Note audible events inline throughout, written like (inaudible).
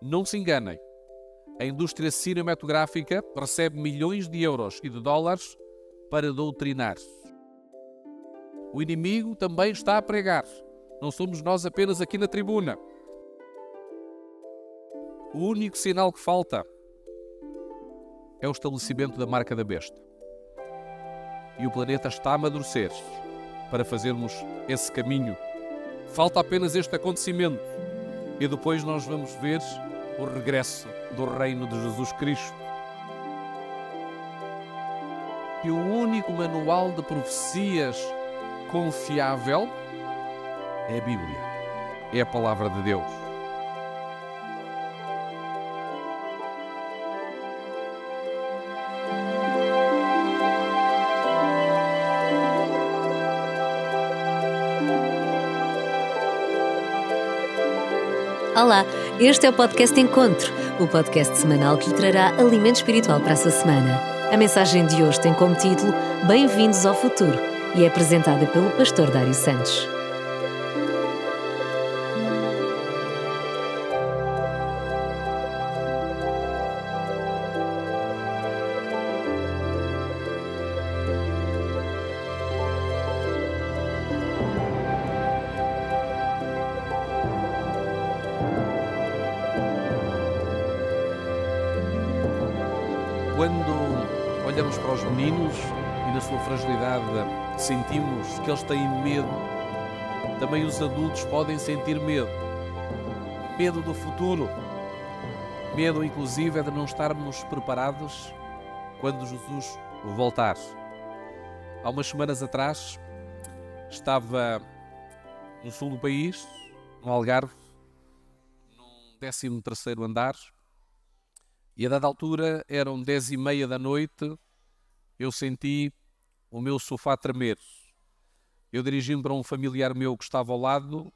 Não se enganem. A indústria cinematográfica recebe milhões de euros e de dólares para doutrinar. O inimigo também está a pregar. Não somos nós apenas aqui na tribuna. O único sinal que falta é o estabelecimento da marca da besta. E o planeta está a amadurecer para fazermos esse caminho. Falta apenas este acontecimento e depois nós vamos ver o regresso do reino de Jesus Cristo. E o único manual de profecias confiável é a Bíblia, é a palavra de Deus. Olá, este é o podcast Encontro, o podcast semanal que lhe trará alimento espiritual para a sua semana. A mensagem de hoje tem como título Bem-vindos ao Futuro e é apresentada pelo pastor Dário Santos. Fragilidade sentimos que eles têm medo, também os adultos podem sentir medo. Medo do futuro. Medo, inclusive, é de não estarmos preparados quando Jesus voltar. Há umas semanas atrás estava no sul do país, no Algarve, num 13 terceiro andar, e a dada altura, eram dez e meia da noite, eu senti o meu sofá tremer. Eu dirigi-me para um familiar meu que estava ao lado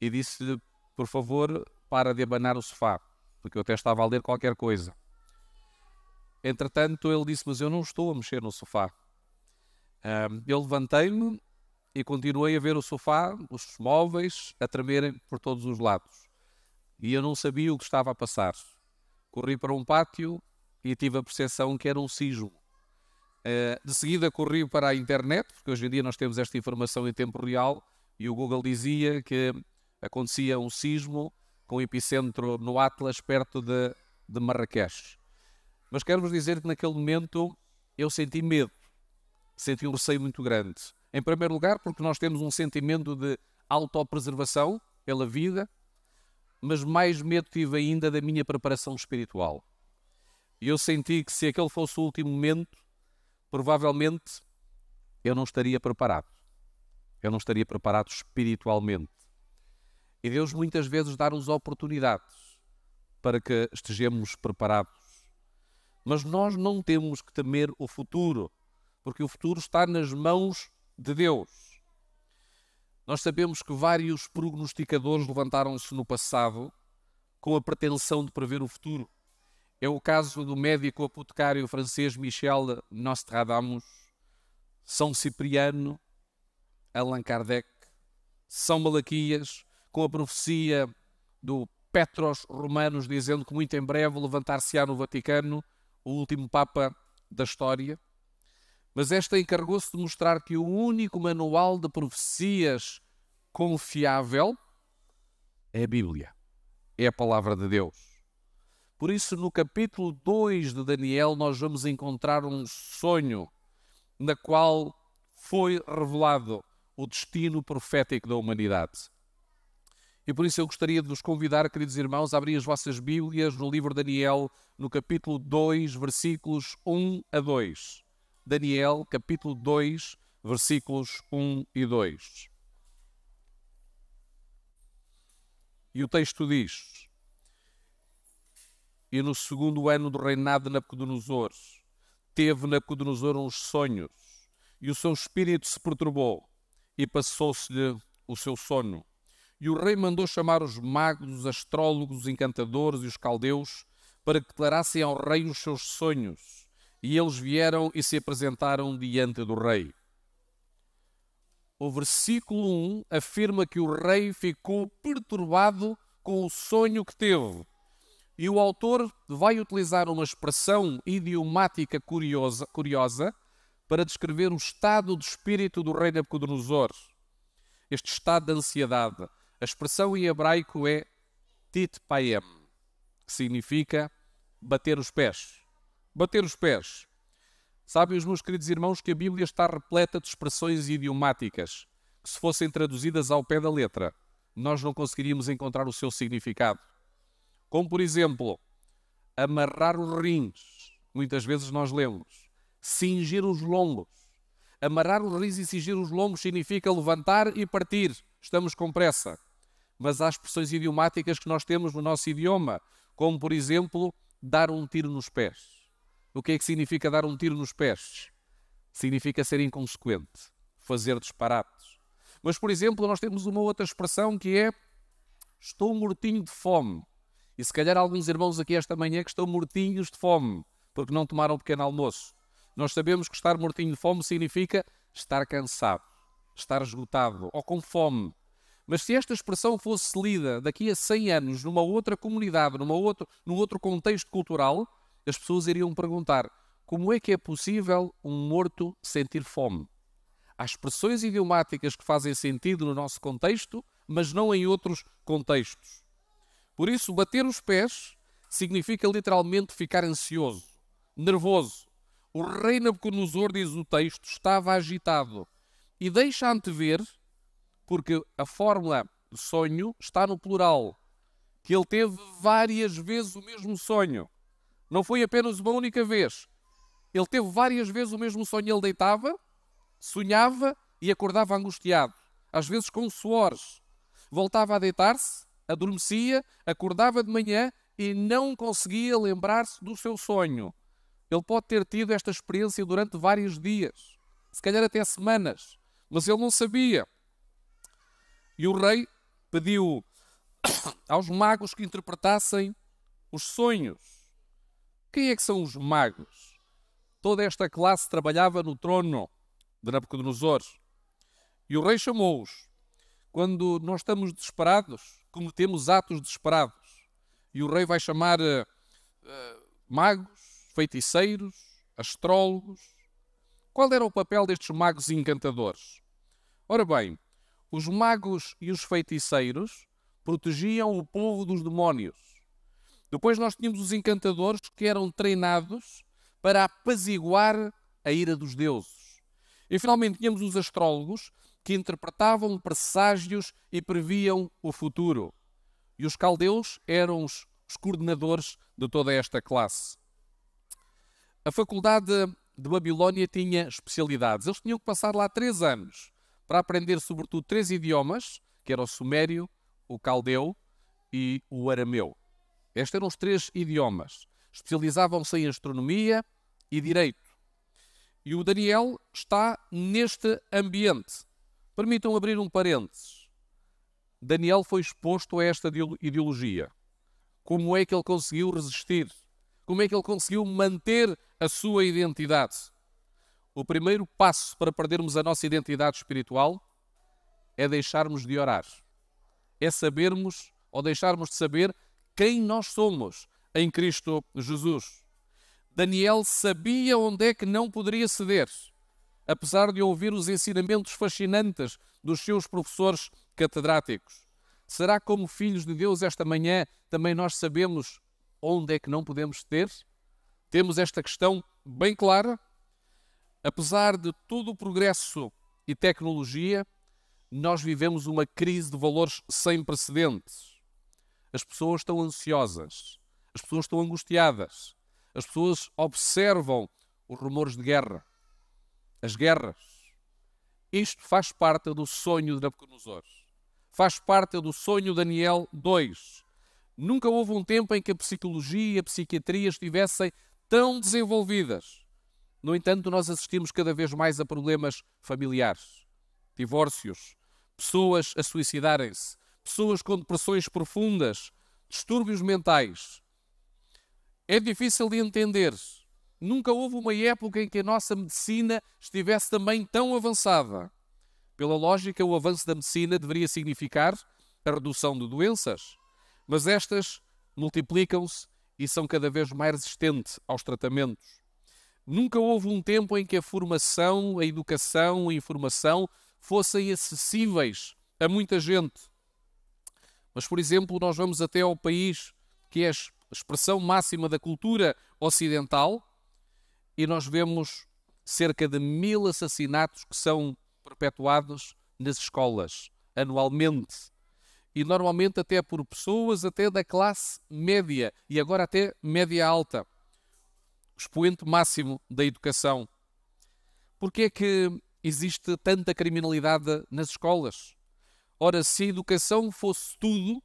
e disse-lhe, por favor, para de abanar o sofá, porque eu até estava a ler qualquer coisa. Entretanto, ele disse, mas eu não estou a mexer no sofá. eu levantei-me e continuei a ver o sofá, os móveis, a tremerem por todos os lados. E eu não sabia o que estava a passar. Corri para um pátio e tive a percepção que era um sismo. Eh, de seguida corri para a internet, porque hoje em dia nós temos esta informação em tempo real, e o Google dizia que acontecia um sismo com epicentro no Atlas, perto de, de Marrakech. Mas quero-vos dizer que naquele momento eu senti medo, senti um receio muito grande. Em primeiro lugar, porque nós temos um sentimento de autopreservação pela vida, mas mais medo tive ainda da minha preparação espiritual. E eu senti que se aquele fosse o último momento, provavelmente eu não estaria preparado. Eu não estaria preparado espiritualmente. E Deus muitas vezes dá-nos oportunidades para que estejamos preparados. Mas nós não temos que temer o futuro, porque o futuro está nas mãos de Deus. Nós sabemos que vários prognosticadores levantaram-se no passado com a pretensão de prever o futuro. É o caso do médico apotecário francês Michel Nostradamus, São Cipriano, Allan Kardec, São Malaquias, com a profecia do Petros Romanos dizendo que muito em breve levantar-se-á no Vaticano o último Papa da história. Mas esta encarregou-se de mostrar que o único manual de profecias confiável é a Bíblia, é a palavra de Deus. Por isso, no capítulo 2 de Daniel, nós vamos encontrar um sonho na qual foi revelado o destino profético da humanidade. E por isso eu gostaria de vos convidar, queridos irmãos, a abrir as vossas Bíblias no livro de Daniel, no capítulo 2, versículos 1 a 2. Daniel, capítulo 2, versículos 1 e 2. E o texto diz: E no segundo ano do reinado de Nabucodonosor, teve Nabucodonosor uns sonhos, e o seu espírito se perturbou, e passou-se-lhe o seu sono. E o rei mandou chamar os magos, os astrólogos, os encantadores e os caldeus para que declarassem ao rei os seus sonhos e eles vieram e se apresentaram diante do rei. O versículo 1 afirma que o rei ficou perturbado com o sonho que teve. E o autor vai utilizar uma expressão idiomática curiosa, curiosa para descrever o estado de espírito do rei Nabucodonosor. Este estado de ansiedade. A expressão em hebraico é titpayem, que significa bater os pés. Bater os pés. Sabem os meus queridos irmãos que a Bíblia está repleta de expressões idiomáticas que, se fossem traduzidas ao pé da letra, nós não conseguiríamos encontrar o seu significado. Como, por exemplo, amarrar os rins. Muitas vezes nós lemos. Cingir os lombos. Amarrar os rins e cingir os lombos significa levantar e partir. Estamos com pressa. Mas há expressões idiomáticas que nós temos no nosso idioma, como, por exemplo, dar um tiro nos pés. O que é que significa dar um tiro nos pés? Significa ser inconsequente, fazer disparates. Mas, por exemplo, nós temos uma outra expressão que é estou mortinho de fome. E se calhar alguns irmãos aqui esta manhã que estão mortinhos de fome, porque não tomaram um pequeno almoço. Nós sabemos que estar mortinho de fome significa estar cansado, estar esgotado ou com fome. Mas se esta expressão fosse lida daqui a 100 anos numa outra comunidade, numa outro, num outro contexto cultural, as pessoas iriam perguntar como é que é possível um morto sentir fome? Há expressões idiomáticas que fazem sentido no nosso contexto, mas não em outros contextos. Por isso, bater os pés significa literalmente ficar ansioso, nervoso. O rei Nabucodonosor, diz o texto, estava agitado. E deixa antever, porque a fórmula sonho está no plural, que ele teve várias vezes o mesmo sonho. Não foi apenas uma única vez. Ele teve várias vezes o mesmo sonho. Ele deitava, sonhava e acordava angustiado, às vezes com suores. Voltava a deitar-se, adormecia, acordava de manhã e não conseguia lembrar-se do seu sonho. Ele pode ter tido esta experiência durante vários dias, se calhar até semanas, mas ele não sabia. E o rei pediu (coughs) aos magos que interpretassem os sonhos. Quem é que são os magos? Toda esta classe trabalhava no trono de Nabucodonosor. E o rei chamou-os. Quando nós estamos desesperados, cometemos atos desesperados. E o rei vai chamar uh, magos, feiticeiros, astrólogos. Qual era o papel destes magos encantadores? Ora bem, os magos e os feiticeiros protegiam o povo dos demónios. Depois nós tínhamos os encantadores que eram treinados para apaziguar a ira dos deuses. E finalmente tínhamos os astrólogos que interpretavam presságios e previam o futuro. E os caldeus eram os, coordenadores de toda esta classe. A faculdade de Babilónia tinha especialidades. Eles tinham que passar lá três anos para aprender, sobretudo, três idiomas, que era o sumério, o caldeu e o arameu. Estes eram os três idiomas. Especializavam-se em astronomia e direito. E o Daniel está neste ambiente. Permitam abrir um parênteses. Daniel foi exposto a esta ideologia. Como é que ele conseguiu resistir? Como é que ele conseguiu manter a sua identidade? O primeiro passo para perdermos a nossa identidade espiritual é deixarmos de orar. É sabermos ou deixarmos de saber quem nós somos em Cristo Jesus. Daniel sabia onde é que não poderia ceder, apesar de ouvir os ensinamentos fascinantes dos seus professores catedráticos. Será como filhos de Deus esta manhã também nós sabemos onde é que não podemos ceder? Temos esta questão bem clara? Apesar de todo o progresso e tecnologia, nós vivemos uma crise de valores sem precedentes. As pessoas estão ansiosas, as pessoas estão angustiadas, as pessoas observam os rumores de guerra, as guerras. Isto faz parte do sonho de Nabucodonosor. Faz parte do sonho de Daniel 2. Nunca houve um tempo em que a psicologia e a psiquiatria estivessem tão desenvolvidas. No entanto, nós assistimos cada vez mais a problemas familiares, divórcios, pessoas a suicidarem-se, pessoas com depressões profundas, distúrbios mentais. É difícil de entender. Nunca houve uma época em que a nossa medicina estivesse também tão avançada. Pela lógica, o avanço da medicina deveria significar a redução de doenças, mas estas multiplicam-se e são cada vez mais resistentes aos tratamentos. Nunca houve um tempo em que a formação, a educação, a informação fossem acessíveis a muita gente. Mas, por exemplo, nós vamos até ao país que é a expressão máxima da cultura ocidental e nós vemos cerca de mil assassinatos que são perpetuados nas escolas anualmente e normalmente até por pessoas até da classe média e agora até média alta. Expoente máximo da educação. Porque é que existe tanta criminalidade nas escolas? Ora, se a educação fosse tudo,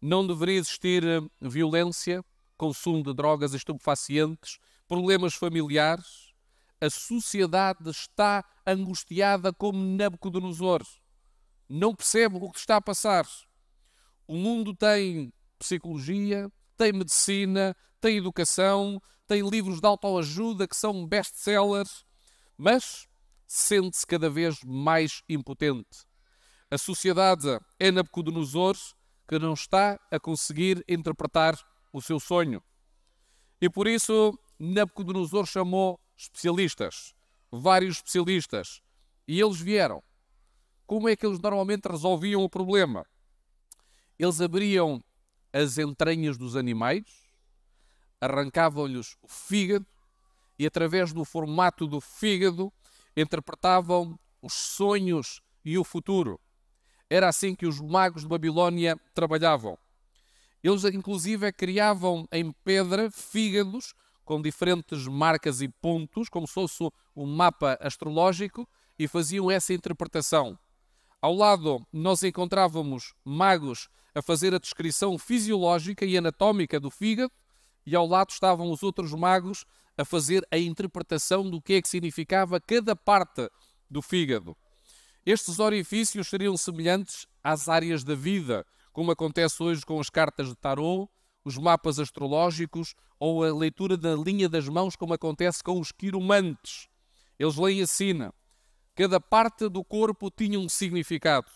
não deveria existir eh, violência, consumo de drogas estupefacientes, problemas familiares. A sociedade está angustiada como Nabucodonosor. Não percebe o que está a passar. O mundo tem psicologia, tem medicina, tem educação, tem livros de autoajuda que são best-sellers, mas sente-se cada vez mais impotente. A sociedade é Nabucodonosor que não está a conseguir interpretar o seu sonho. E por isso Nabucodonosor chamou especialistas, vários especialistas, e eles vieram. Como é que eles normalmente resolviam o problema? Eles abriam as entranhas dos animais, arrancavam-lhes o fígado e, através do formato do fígado, interpretavam os sonhos e o futuro. Era assim que os magos de Babilónia trabalhavam. Eles, inclusive, criavam em pedra fígados com diferentes marcas e pontos, como se fosse um mapa astrológico, e faziam essa interpretação. Ao lado, nós encontrávamos magos a fazer a descrição fisiológica e anatómica do fígado, e ao lado estavam os outros magos a fazer a interpretação do que é que significava cada parte do fígado. Estes orifícios seriam semelhantes às áreas da vida, como acontece hoje com as cartas de tarot, os mapas astrológicos ou a leitura da linha das mãos, como acontece com os quiromantes. Eles leem a sina. Cada parte do corpo tinha um significado,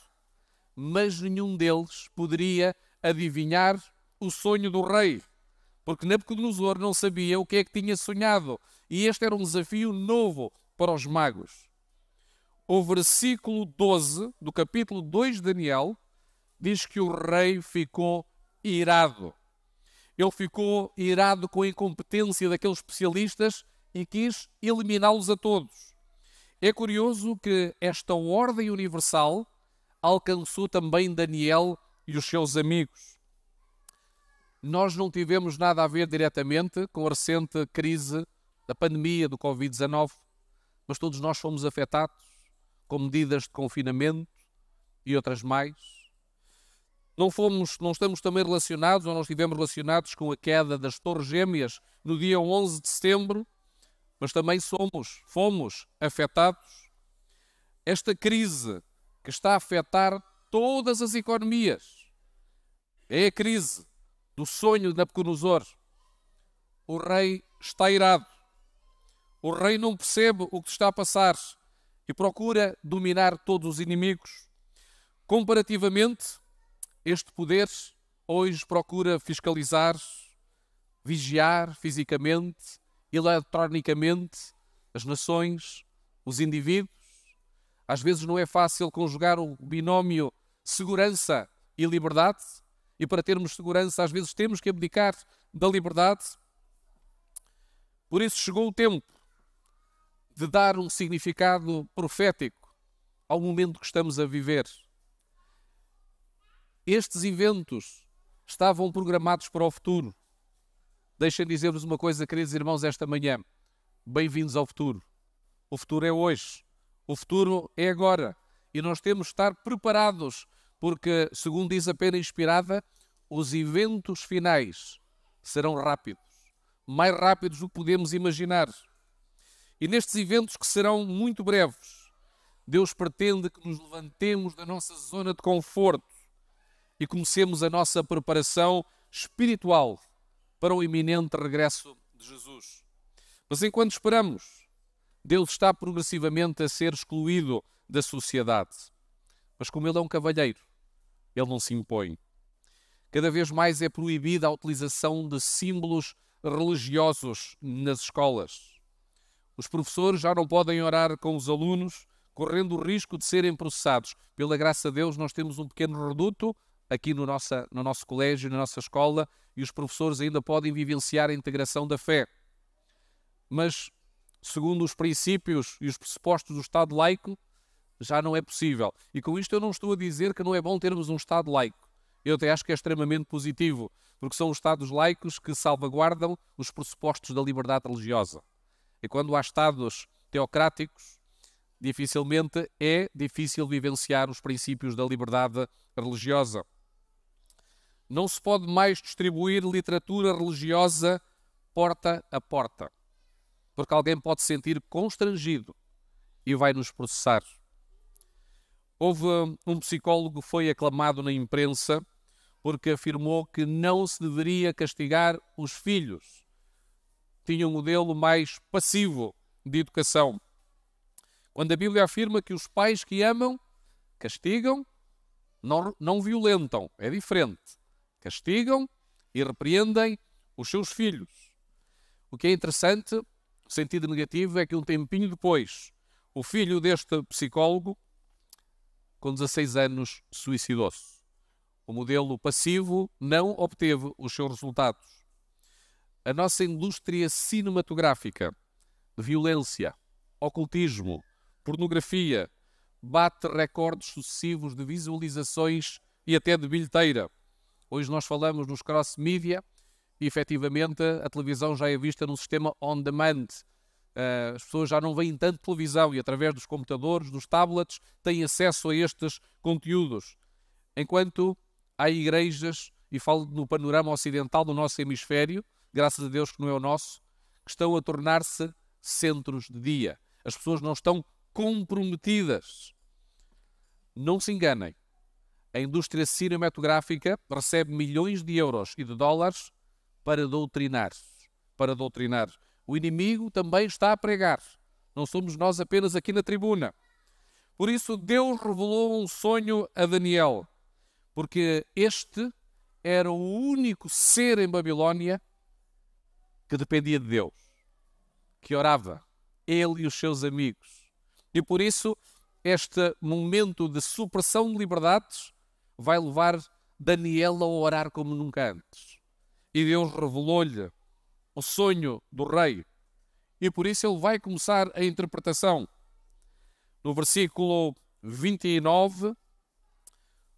mas nenhum deles poderia adivinhar o sonho do rei, porque Nabucodonosor não sabia o que é que tinha sonhado, e este era um desafio novo para os magos o versículo 12 do capítulo 2 de Daniel diz que o rei ficou irado. Ele ficou irado com a incompetência daqueles especialistas e quis eliminá-los a todos. É curioso que esta ordem universal alcançou também Daniel e os seus amigos. Nós não tivemos nada a ver diretamente com a recente crise da pandemia do Covid-19, mas todos nós fomos afetados com medidas de confinamento e outras mais. Não, fomos, não estamos também relacionados, ou não estivemos relacionados com a queda das Torres Gêmeas no dia 11 de setembro, mas também somos, fomos afetados. Esta crise que está a afetar todas as economias é a crise do sonho de Nabucodonosor. O rei está irado. O rei não percebe o que está a passar e procura dominar todos os inimigos. Comparativamente, este poder hoje procura fiscalizar, vigiar fisicamente, eletronicamente as nações, os indivíduos. Às vezes não é fácil conjugar o binómio segurança e liberdade, e para termos segurança, às vezes temos que abdicar da liberdade. Por isso chegou o tempo de dar um significado profético ao momento que estamos a viver. Estes eventos estavam programados para o futuro. Deixem dizer-vos uma coisa, queridos irmãos, esta manhã. Bem-vindos ao futuro. O futuro é hoje. O futuro é agora. E nós temos de estar preparados, porque, segundo diz a pena inspirada, os eventos finais serão rápidos. Mais rápidos do que podemos imaginar. E nestes eventos que serão muito breves, Deus pretende que nos levantemos da nossa zona de conforto e comecemos a nossa preparação espiritual para o iminente regresso de Jesus. Mas enquanto esperamos, Deus está progressivamente a ser excluído da sociedade. Mas como Ele é um cavalheiro, Ele não se impõe. Cada vez mais é proibida a utilização de símbolos religiosos nas escolas. Os professores já não podem orar com os alunos, correndo o risco de serem processados. Pela graça de Deus, nós temos um pequeno reduto aqui no, nossa, no nosso colégio, na nossa escola, e os professores ainda podem vivenciar a integração da fé. Mas, segundo os princípios e os pressupostos do Estado laico, já não é possível. E com isto eu não estou a dizer que não é bom termos um Estado laico. Eu até acho que é extremamente positivo, porque são os Estados laicos que salvaguardam os pressupostos da liberdade religiosa. E quando há Estados teocráticos, dificilmente é difícil vivenciar os princípios da liberdade religiosa. Não se pode mais distribuir literatura religiosa porta a porta, porque alguém pode se sentir constrangido e vai nos processar. Houve um psicólogo que foi aclamado na imprensa porque afirmou que não se deveria castigar os filhos. Tinha um modelo mais passivo de educação. Quando a Bíblia afirma que os pais que amam castigam, não, não violentam, é diferente. Castigam e repreendem os seus filhos. O que é interessante, o sentido negativo, é que um tempinho depois, o filho deste psicólogo, com 16 anos, suicidou-se. O modelo passivo não obteve os seus resultados. A nossa indústria cinematográfica de violência, ocultismo, pornografia, bate recordes sucessivos de visualizações e até de bilheteira. Hoje nós falamos nos cross media e efetivamente a televisão já é vista num sistema on demand. Uh, as pessoas já não veem tanto televisão e através dos computadores, dos tablets, têm acesso a estes conteúdos. Enquanto há igrejas, e falo no panorama ocidental do nosso hemisfério, graças a Deus que não é o nosso, que estão a tornar-se centros de dia. As pessoas não estão comprometidas. Não se enganem. A indústria cinematográfica recebe milhões de euros e de dólares para doutrinar. Para doutrinar. O inimigo também está a pregar. Não somos nós apenas aqui na tribuna. Por isso, Deus revelou um sonho a Daniel porque este era o único ser em Babilónia que dependia de Deus, que orava, ele e os seus amigos. E por isso, este momento de supressão de liberdades vai levar Daniel a orar como nunca antes. E Deus revelou-lhe o sonho do rei. E por isso ele vai começar a interpretação. No versículo 29,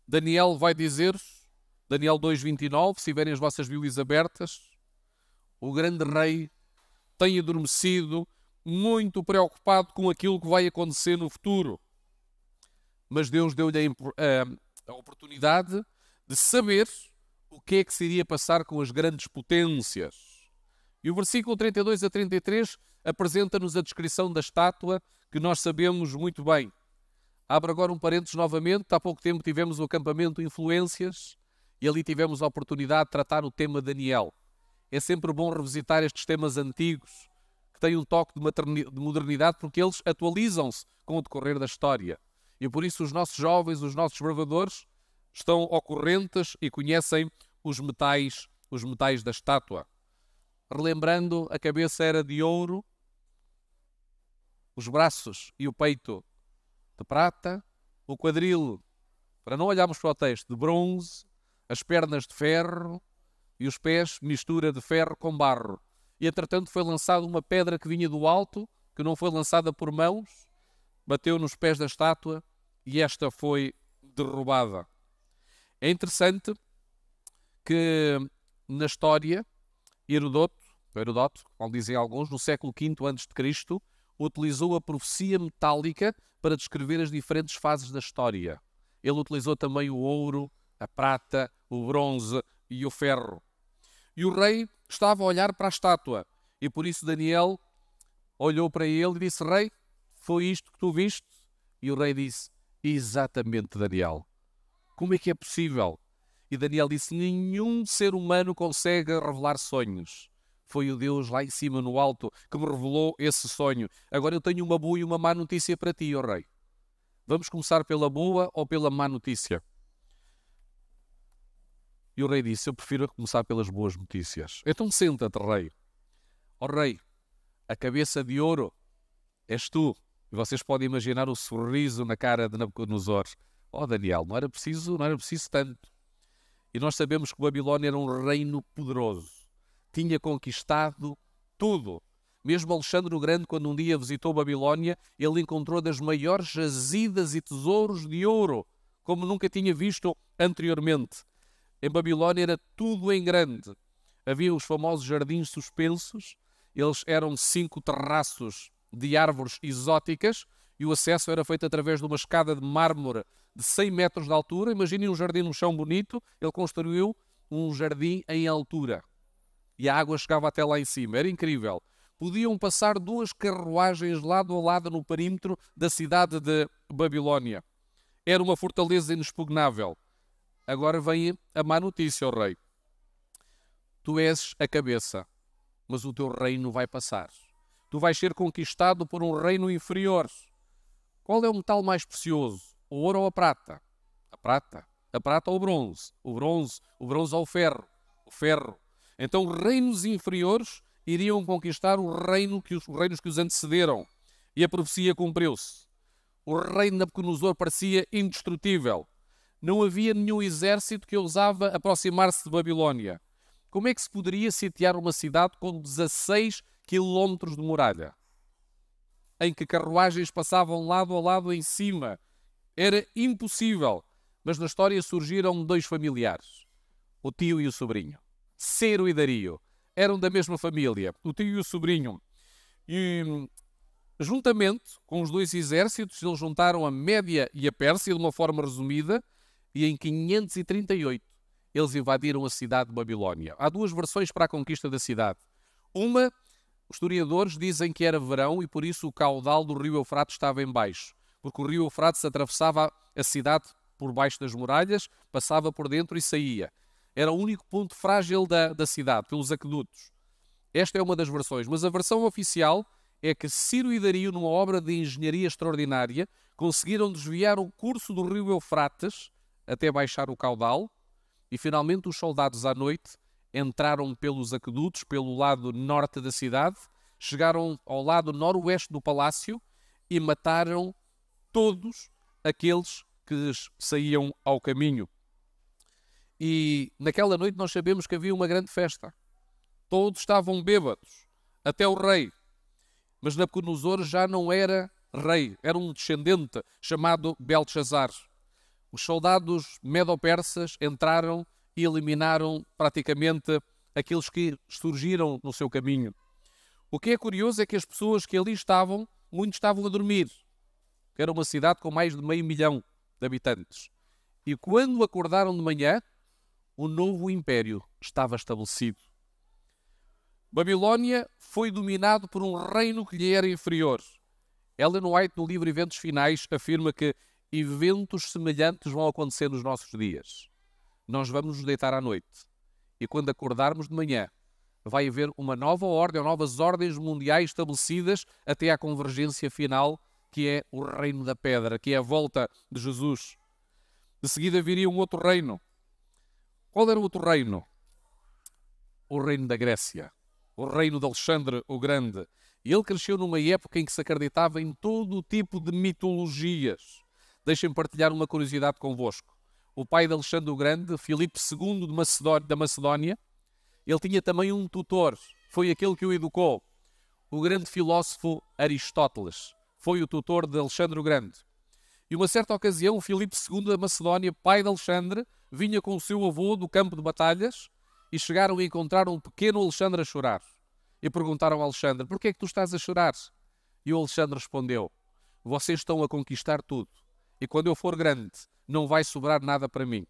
Daniel vai dizer, Daniel 2,29, se tiverem as vossas Bíblias abertas, o grande rei tem adormecido, muito preocupado com aquilo que vai acontecer no futuro. Mas Deus deu-lhe a, a oportunidade de saber o que é que se iria passar com as grandes potências. E o versículo 32 a 33 apresenta-nos a descrição da estátua que nós sabemos muito bem. Abro agora um parênteses novamente. Há pouco tempo tivemos o acampamento Influências e ali tivemos a oportunidade de tratar o tema Daniel. É sempre bom revisitar estes temas antigos que têm um toque de modernidade porque eles atualizam-se com o decorrer da história. E por isso os nossos jovens, os nossos bravadores, estão ocorrentes e conhecem os metais, os metais da estátua. Relembrando, a cabeça era de ouro, os braços e o peito de prata, o quadril, para não olharmos para o texto, de bronze, as pernas de ferro e os pés mistura de ferro com barro. E entretanto foi lançada uma pedra que vinha do alto, que não foi lançada por mãos, bateu nos pés da estátua e esta foi derrubada. É interessante que na história Herodoto, Herodoto, como dizem alguns, no século V a.C., utilizou a profecia metálica para descrever as diferentes fases da história. Ele utilizou também o ouro, a prata, o bronze e o ferro. E o rei estava a olhar para a estátua e por isso Daniel olhou para ele e disse: Rei, foi isto que tu viste? E o rei disse: Exatamente, Daniel. Como é que é possível? E Daniel disse: Nenhum ser humano consegue revelar sonhos. Foi o Deus lá em cima, no alto, que me revelou esse sonho. Agora eu tenho uma boa e uma má notícia para ti, ó oh Rei. Vamos começar pela boa ou pela má notícia? E o rei disse: Eu prefiro começar pelas boas notícias. Então senta-te, rei. Ó oh, rei, a cabeça de ouro és tu. E vocês podem imaginar o sorriso na cara de Nabucodonosor. Oh, Daniel, não era preciso, não era preciso tanto. E nós sabemos que Babilônia era um reino poderoso. Tinha conquistado tudo. Mesmo Alexandre o Grande, quando um dia visitou Babilônia, ele encontrou das maiores jazidas e tesouros de ouro, como nunca tinha visto anteriormente. Em Babilônia era tudo em grande. Havia os famosos jardins suspensos, eles eram cinco terraços de árvores exóticas e o acesso era feito através de uma escada de mármore de 100 metros de altura. Imaginem um jardim no chão bonito, ele construiu um jardim em altura e a água chegava até lá em cima. Era incrível. Podiam passar duas carruagens lado a lado no perímetro da cidade de Babilônia. Era uma fortaleza inexpugnável. Agora vem a má notícia, ó rei. Tu és a cabeça, mas o teu reino vai passar. Tu vais ser conquistado por um reino inferior. Qual é o metal mais precioso? O ouro ou a prata? A prata. A prata ou o bronze? O bronze. O bronze ou o ferro? O ferro. Então, reinos inferiores iriam conquistar o reino que os, os reinos que os antecederam. E a profecia cumpriu-se. O reino de Nabucodonosor parecia indestrutível não havia nenhum exército que ousava aproximar-se de Babilônia. Como é que se poderia sitiar uma cidade com 16 quilómetros de muralha? Em que carruagens passavam lado a lado em cima. Era impossível. Mas na história surgiram dois familiares, o tio e o sobrinho. Cero e Dario. Eram da mesma família, o tio e o sobrinho. E juntamente com os dois exércitos, eles juntaram a Média e a Pérsia de uma forma resumida e em 538 eles invadiram a cidade de Babilónia. Há duas versões para a conquista da cidade. Uma, historiadores dizem que era verão e por isso o caudal do rio Eufrates estava em baixo, porque o rio Eufrates atravessava a cidade por baixo das muralhas, passava por dentro e saía. Era o único ponto frágil da, da cidade, pelos aquedutos. Esta é uma das versões, mas a versão oficial é que Ciro e Dario, numa obra de engenharia extraordinária, conseguiram desviar o curso do rio Eufrates até baixar o caudal, e finalmente os soldados à noite entraram pelos aquedutos, pelo lado norte da cidade, chegaram ao lado noroeste do palácio e mataram todos aqueles que saíam ao caminho. E naquela noite nós sabemos que havia uma grande festa. Todos estavam bêbados, até o rei. Mas Nabucodonosor já não era rei, era um descendente chamado Belshazzar os soldados medo-persas entraram e eliminaram praticamente aqueles que surgiram no seu caminho. O que é curioso é que as pessoas que ali estavam, muitos estavam a dormir, que era uma cidade com mais de meio milhão de habitantes. E quando acordaram de manhã, o novo império estava estabelecido. Babilônia foi dominado por um reino que lhe era inferior. Ellen White, no livro Eventos Finais, afirma que eventos semelhantes vão acontecer nos nossos dias. Nós vamos nos deitar à noite e quando acordarmos de manhã, vai haver uma nova ordem, ou novas ordens mundiais estabelecidas até à convergência final, que é o reino da pedra, que é a volta de Jesus. De seguida viria um outro reino. Qual era o outro reino? O reino da Grécia, o reino de Alexandre o Grande. E ele cresceu numa época em que se acreditava em todo o tipo de mitologias deixem-me partilhar uma curiosidade convosco. O pai de Alexandre o Grande, Filipe II Macedónia, da Macedónia, ele tinha também um tutor, foi aquele que o educou. O grande filósofo Aristóteles foi o tutor de Alexandre o Grande. E uma certa ocasião, Filipe II da Macedónia, pai de Alexandre, vinha com o seu avô do campo de batalhas e chegaram a encontrar um pequeno Alexandre a chorar. E perguntaram ao Alexandre: Por que é que tu estás a chorar? E o Alexandre respondeu: Vocês estão a conquistar tudo e quando eu for grande, não vai sobrar nada para mim.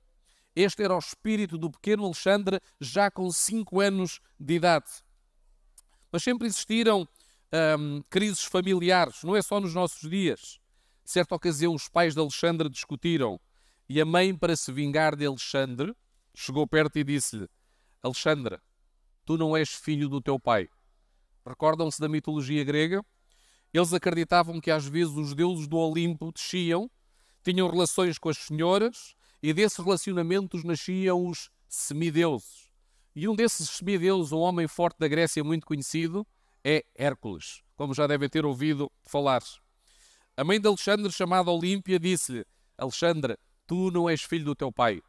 Este era o espírito do pequeno Alexandre, já com 5 anos de idade. Mas sempre existiram hum, crises familiares, não é só nos nossos dias. Certa ocasião, os pais de Alexandre discutiram e a mãe, para se vingar de Alexandre, chegou perto e disse-lhe: Alexandre, tu não és filho do teu pai. Recordam-se da mitologia grega? Eles acreditavam que às vezes os deuses do Olimpo desciam tinham relações com as senhoras e desses relacionamentos nasciam os semideuses. E um desses semideuses, um homem forte da Grécia muito conhecido, é Hércules, como já devem ter ouvido falar. A mãe de Alexandre, chamada Olímpia, disse-lhe: Alexandre, tu não és filho do teu pai.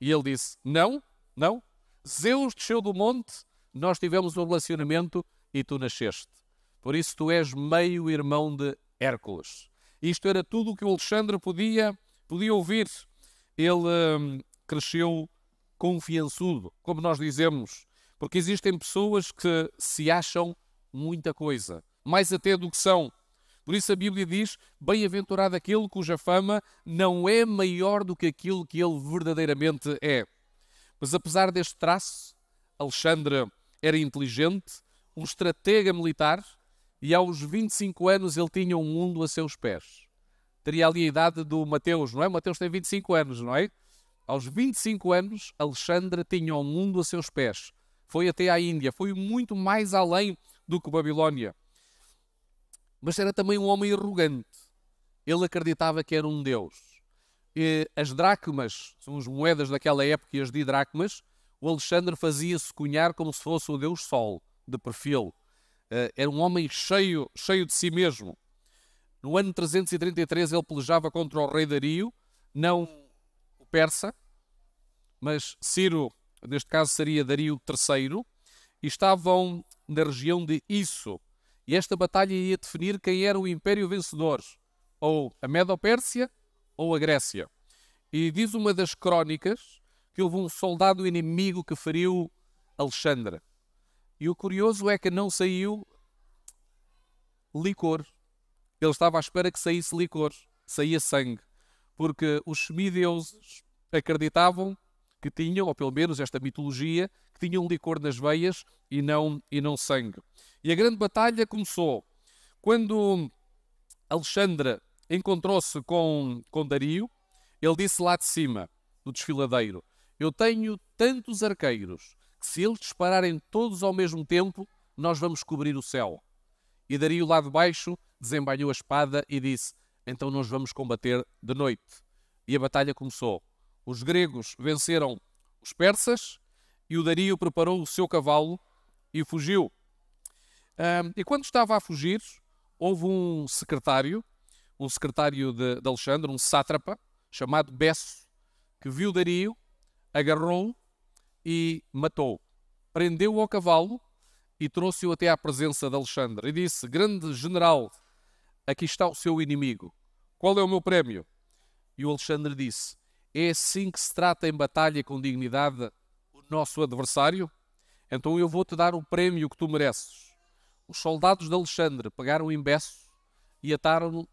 E ele disse: Não, não. Zeus desceu do monte, nós tivemos um relacionamento e tu nasceste. Por isso tu és meio irmão de Hércules. Isto era tudo o que o Alexandre podia, podia ouvir. Ele hum, cresceu confiançudo, como nós dizemos, porque existem pessoas que se acham muita coisa, mais até do que são. Por isso a Bíblia diz: Bem-aventurado aquele cuja fama não é maior do que aquilo que ele verdadeiramente é. Mas apesar deste traço, Alexandre era inteligente, um estratega militar, e aos 25 anos ele tinha um mundo a seus pés. Teria ali a idade do Mateus, não é? Mateus tem 25 anos, não é? Aos 25 anos, Alexandre tinha o um mundo a seus pés. Foi até à Índia, foi muito mais além do que Babilónia. Mas era também um homem arrogante. Ele acreditava que era um deus. E as dracmas, são as moedas daquela época e as didracmas, o Alexandre fazia-se cunhar como se fosse o deus Sol, de perfil. Eh, era um homem cheio, cheio de si mesmo. No ano 333 ele pelejava contra o rei Dario, não o persa, mas Ciro, neste caso seria Dario III, e estavam na região de Isso. E esta batalha ia definir quem era o império vencedor, ou a Medo-Pérsia ou a Grécia. E diz uma das crónicas que houve um soldado inimigo que feriu Alexandre. E o curioso é que não saiu licor. Ele estava à espera que saísse licor, saía sangue, porque os semideuses acreditavam que tinham, ou pelo menos esta mitologia, que tinham licor nas veias e não, e não sangue. E a grande batalha começou quando Alexandre encontrou-se com, com Dario. Ele disse lá de cima, no desfiladeiro: Eu tenho tantos arqueiros que se eles dispararem todos ao mesmo tempo, nós vamos cobrir o céu. E Dario lá de baixo desembainhou a espada e disse: Então nós vamos combater de noite. E a batalha começou. Os gregos venceram os persas e o Dario preparou o seu cavalo e fugiu. Um, e quando estava a fugir, houve um secretário, um secretário de, de Alexandre, um sátrapa, chamado Besso, que viu Dario, agarrou-o e matou. Prendeu-o ao cavalo e trouxe-o até à presença de Alexandre. E disse: Grande general, aqui está o seu inimigo. Qual é o meu prémio? E o Alexandre disse: É assim que se trata em batalha com dignidade o nosso adversário? Então eu vou-te dar o prémio que tu mereces. Os soldados de Alexandre pegaram o embeço e ataram-no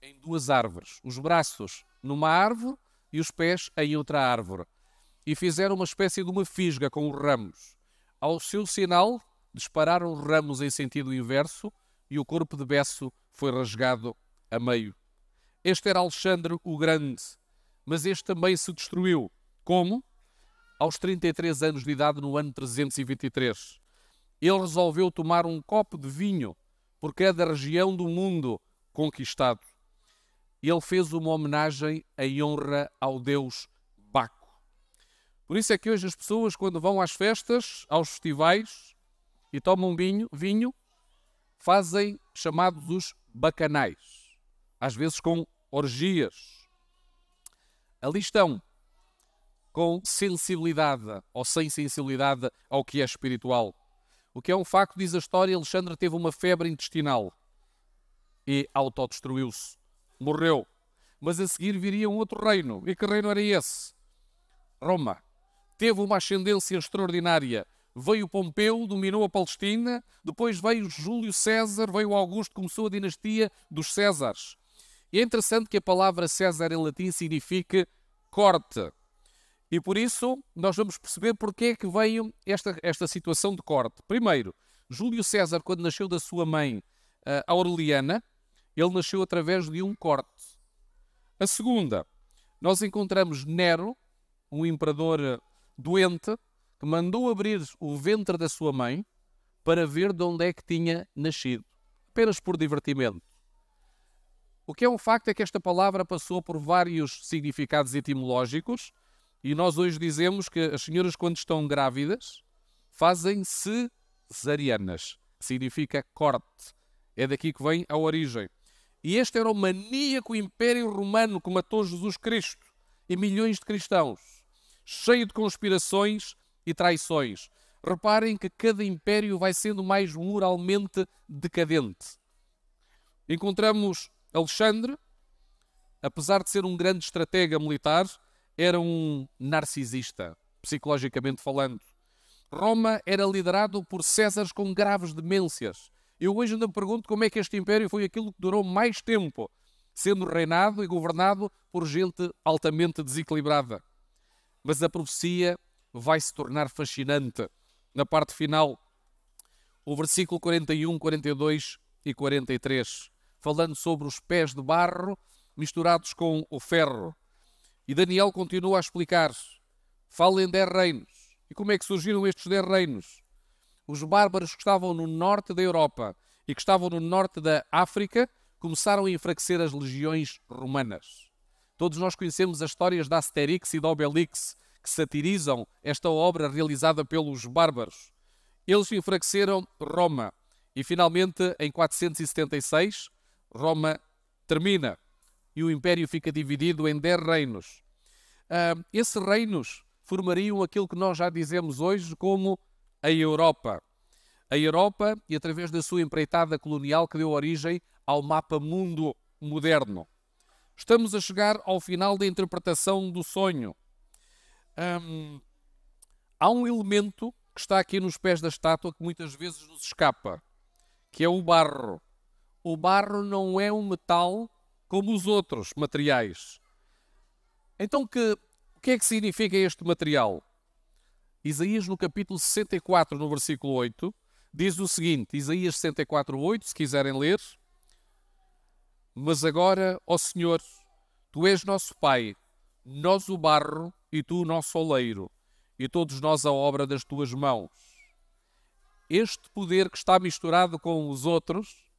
em duas árvores, os braços numa árvore e os pés em outra árvore, e fizeram uma espécie de uma fisga com os ramos. Ao seu sinal, dispararam ramos em sentido inverso e o corpo de Besso foi rasgado a meio. Este era Alexandre o Grande, mas este também se destruiu. Como? Aos 33 anos de idade, no ano 323. Ele resolveu tomar um copo de vinho por cada região do mundo conquistado. Ele fez uma homenagem em honra ao deus. Por isso é que hoje as pessoas, quando vão às festas, aos festivais, e tomam vinho, vinho fazem chamados os bacanais, às vezes com orgias. Ali estão com sensibilidade ou sem sensibilidade ao que é espiritual. O que é um facto, diz a história, Alexandre teve uma febre intestinal e autodestruiu-se. Morreu. Mas a seguir viria um outro reino. E que reino era esse? Roma. Teve uma ascendência extraordinária veio Pompeu, dominou a Palestina, depois veio Júlio César, veio Augusto, começou a dinastia dos Césares. E é interessante que a palavra César em latim significa corte. E por isso nós vamos perceber porque é que veio esta, esta situação de corte. Primeiro, Júlio César, quando nasceu da sua mãe uh, Aureliana, ele nasceu através de um corte. A segunda, nós encontramos Nero, um imperador doente, que mandou abrir o ventre da sua mãe para ver de onde é que tinha nascido, apenas por divertimento. O que é um facto é que esta palavra passou por vários significados etimológicos E nós hoje dizemos que as senhoras, quando estão grávidas, fazem cesarianas, que significa corte. É daqui que vem a origem. E este era o maníaco império romano que matou Jesus Cristo e milhões de cristãos, cheio de conspirações e traições. Reparem que cada império vai sendo mais moralmente decadente. Encontramos Alexandre, apesar de ser um grande estratega militar, era um narcisista, psicologicamente falando. Roma era liderado por Césares com graves demências. Eu hoje ainda me pergunto como é que este império foi aquilo que durou mais tempo, sendo reinado e governado por gente altamente desequilibrada. Mas a profecia vai se tornar fascinante na parte final. O versículo 41, 42 e 43, falando sobre os pés de barro misturados com o ferro. E Daniel continua a explicar: falem dez reinos. E como é que surgiram estes dez reinos? Os bárbaros que estavam no norte da Europa e que estavam no norte da África começaram a enfraquecer as legiões romanas. Todos nós conhecemos as histórias da Asterix e da Obelix, que satirizam esta obra realizada pelos bárbaros. Eles enfraqueceram Roma e finalmente, em 476, Roma termina e o império fica dividido em dez reinos. Uh, esses reinos formariam aquilo que nós já dizemos hoje como a Europa. A Europa, e através da sua empreitada colonial, que deu origem ao mapa mundo moderno. Estamos a chegar ao final da interpretação do sonho. Um, há um elemento que está aqui nos pés da estátua que muitas vezes nos escapa, que é o barro. O barro não é um metal como os outros materiais. Então, que, o que é que significa este material? Isaías, no capítulo 64, no versículo 8, diz o seguinte: Isaías 64, 8, se quiserem ler. Mas agora, ó Senhor, tu és nosso Pai, nós o barro e tu o nosso oleiro, e todos nós a obra das tuas mãos. Este poder que está misturado com os outros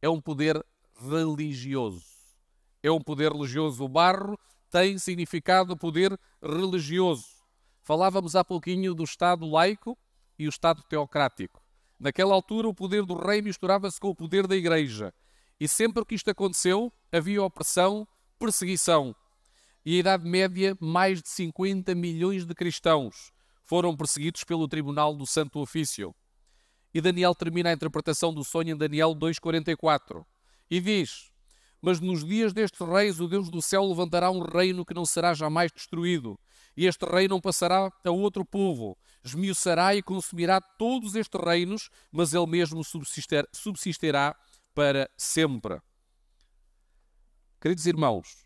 é um poder religioso. É um poder religioso. O barro tem significado poder religioso. Falávamos há pouquinho do Estado laico e o Estado teocrático. Naquela altura, o poder do rei misturava-se com o poder da igreja. E sempre que isto aconteceu, havia opressão, perseguição. E a Idade Média, mais de 50 milhões de cristãos foram perseguidos pelo Tribunal do Santo Ofício. E Daniel termina a interpretação do sonho em Daniel 2,44 e diz: Mas nos dias destes reis, o Deus do céu levantará um reino que não será jamais destruído, e este reino não passará a outro povo. Esmiuçará e consumirá todos estes reinos, mas ele mesmo subsister, subsistirá para sempre. Queridos irmãos,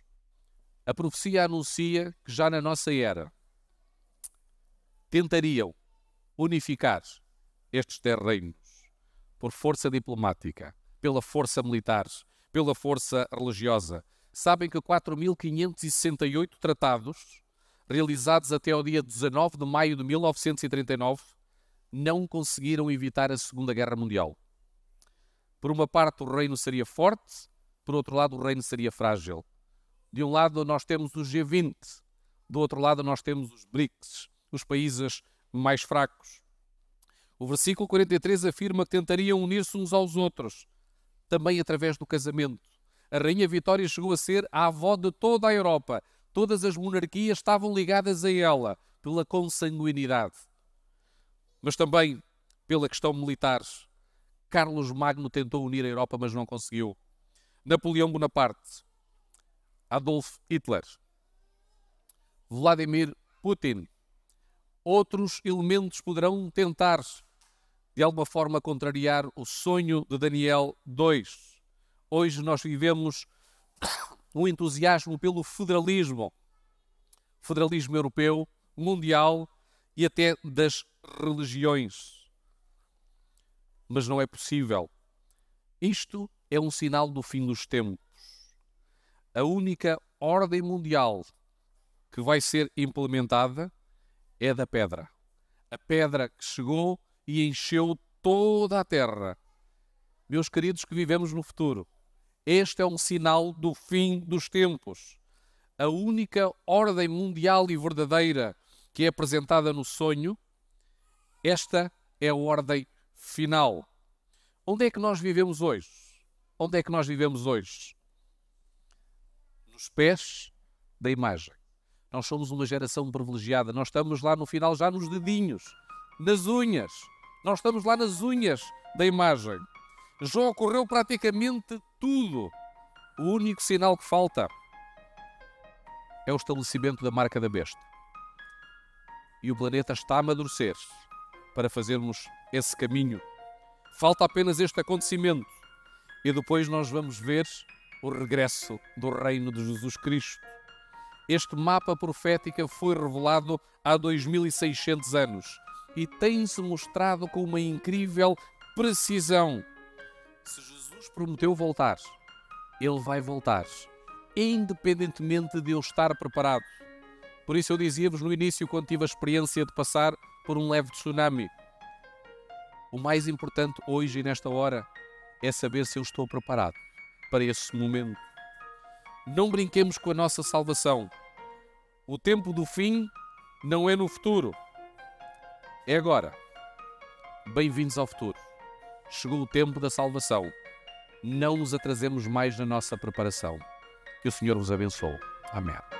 a profecia anuncia que já na nossa era tentariam unificar estes dez reinos por força diplomática, pela força militar, pela força religiosa. Sabem que 4.568 tratados, realizados até ao dia 19 de maio de 1939, não conseguiram evitar a Segunda Guerra Mundial. Por uma parte, o reino seria forte, por outro lado, o reino seria frágil. De um lado, nós temos o G20, do outro lado, nós temos os BRICS, os países mais fracos. O versículo 43 afirma que tentariam unir-se uns aos outros, também através do casamento. A Rainha Vitória chegou a ser a avó de toda a Europa. Todas as monarquias estavam ligadas a ela pela consanguinidade. Mas também pela questão militar. Carlos Magno tentou unir a Europa, mas não conseguiu. Napoleão Bonaparte, Adolf Hitler, Vladimir Putin. Outros elementos poderão tentar, de alguma forma, contrariar o sonho de Daniel 2. Hoje nós vivemos um entusiasmo pelo federalismo, federalismo europeu, mundial e até das religiões mas não é possível. Isto é um sinal do fim dos tempos. A única ordem mundial que vai ser implementada é da pedra. A pedra que chegou e encheu toda a terra. Meus queridos que vivemos no futuro, este é um sinal do fim dos tempos. a única ordem mundial e verdadeira que é apresentada no sonho, esta é a ordem final. Onde é que nós vivemos hoje? Onde é que nós vivemos hoje? Nos pés da imagem. Nós somos uma geração privilegiada. Nós estamos lá no final já nos dedinhos, nas unhas. Nós estamos lá nas unhas da imagem. Já ocorreu praticamente tudo. O único sinal que falta é o estabelecimento da marca da besta. E o planeta está a amadurecer para fazermos esse caminho. Falta apenas este acontecimento e depois nós vamos ver o regresso do reino de Jesus Cristo. Este mapa profético foi revelado há 2600 anos e tem-se mostrado com uma incrível precisão. Se Jesus prometeu voltar, ele vai voltar, independentemente de eu estar preparado. Por isso eu dizia-vos no início, quando tive a experiência de passar por um leve tsunami, o mais importante hoje e nesta hora é saber se eu estou preparado para esse momento. Não brinquemos com a nossa salvação. O tempo do fim não é no futuro, é agora. Bem-vindos ao futuro. Chegou o tempo da salvação. Não nos atrasemos mais na nossa preparação. Que o Senhor vos abençoe. Amém.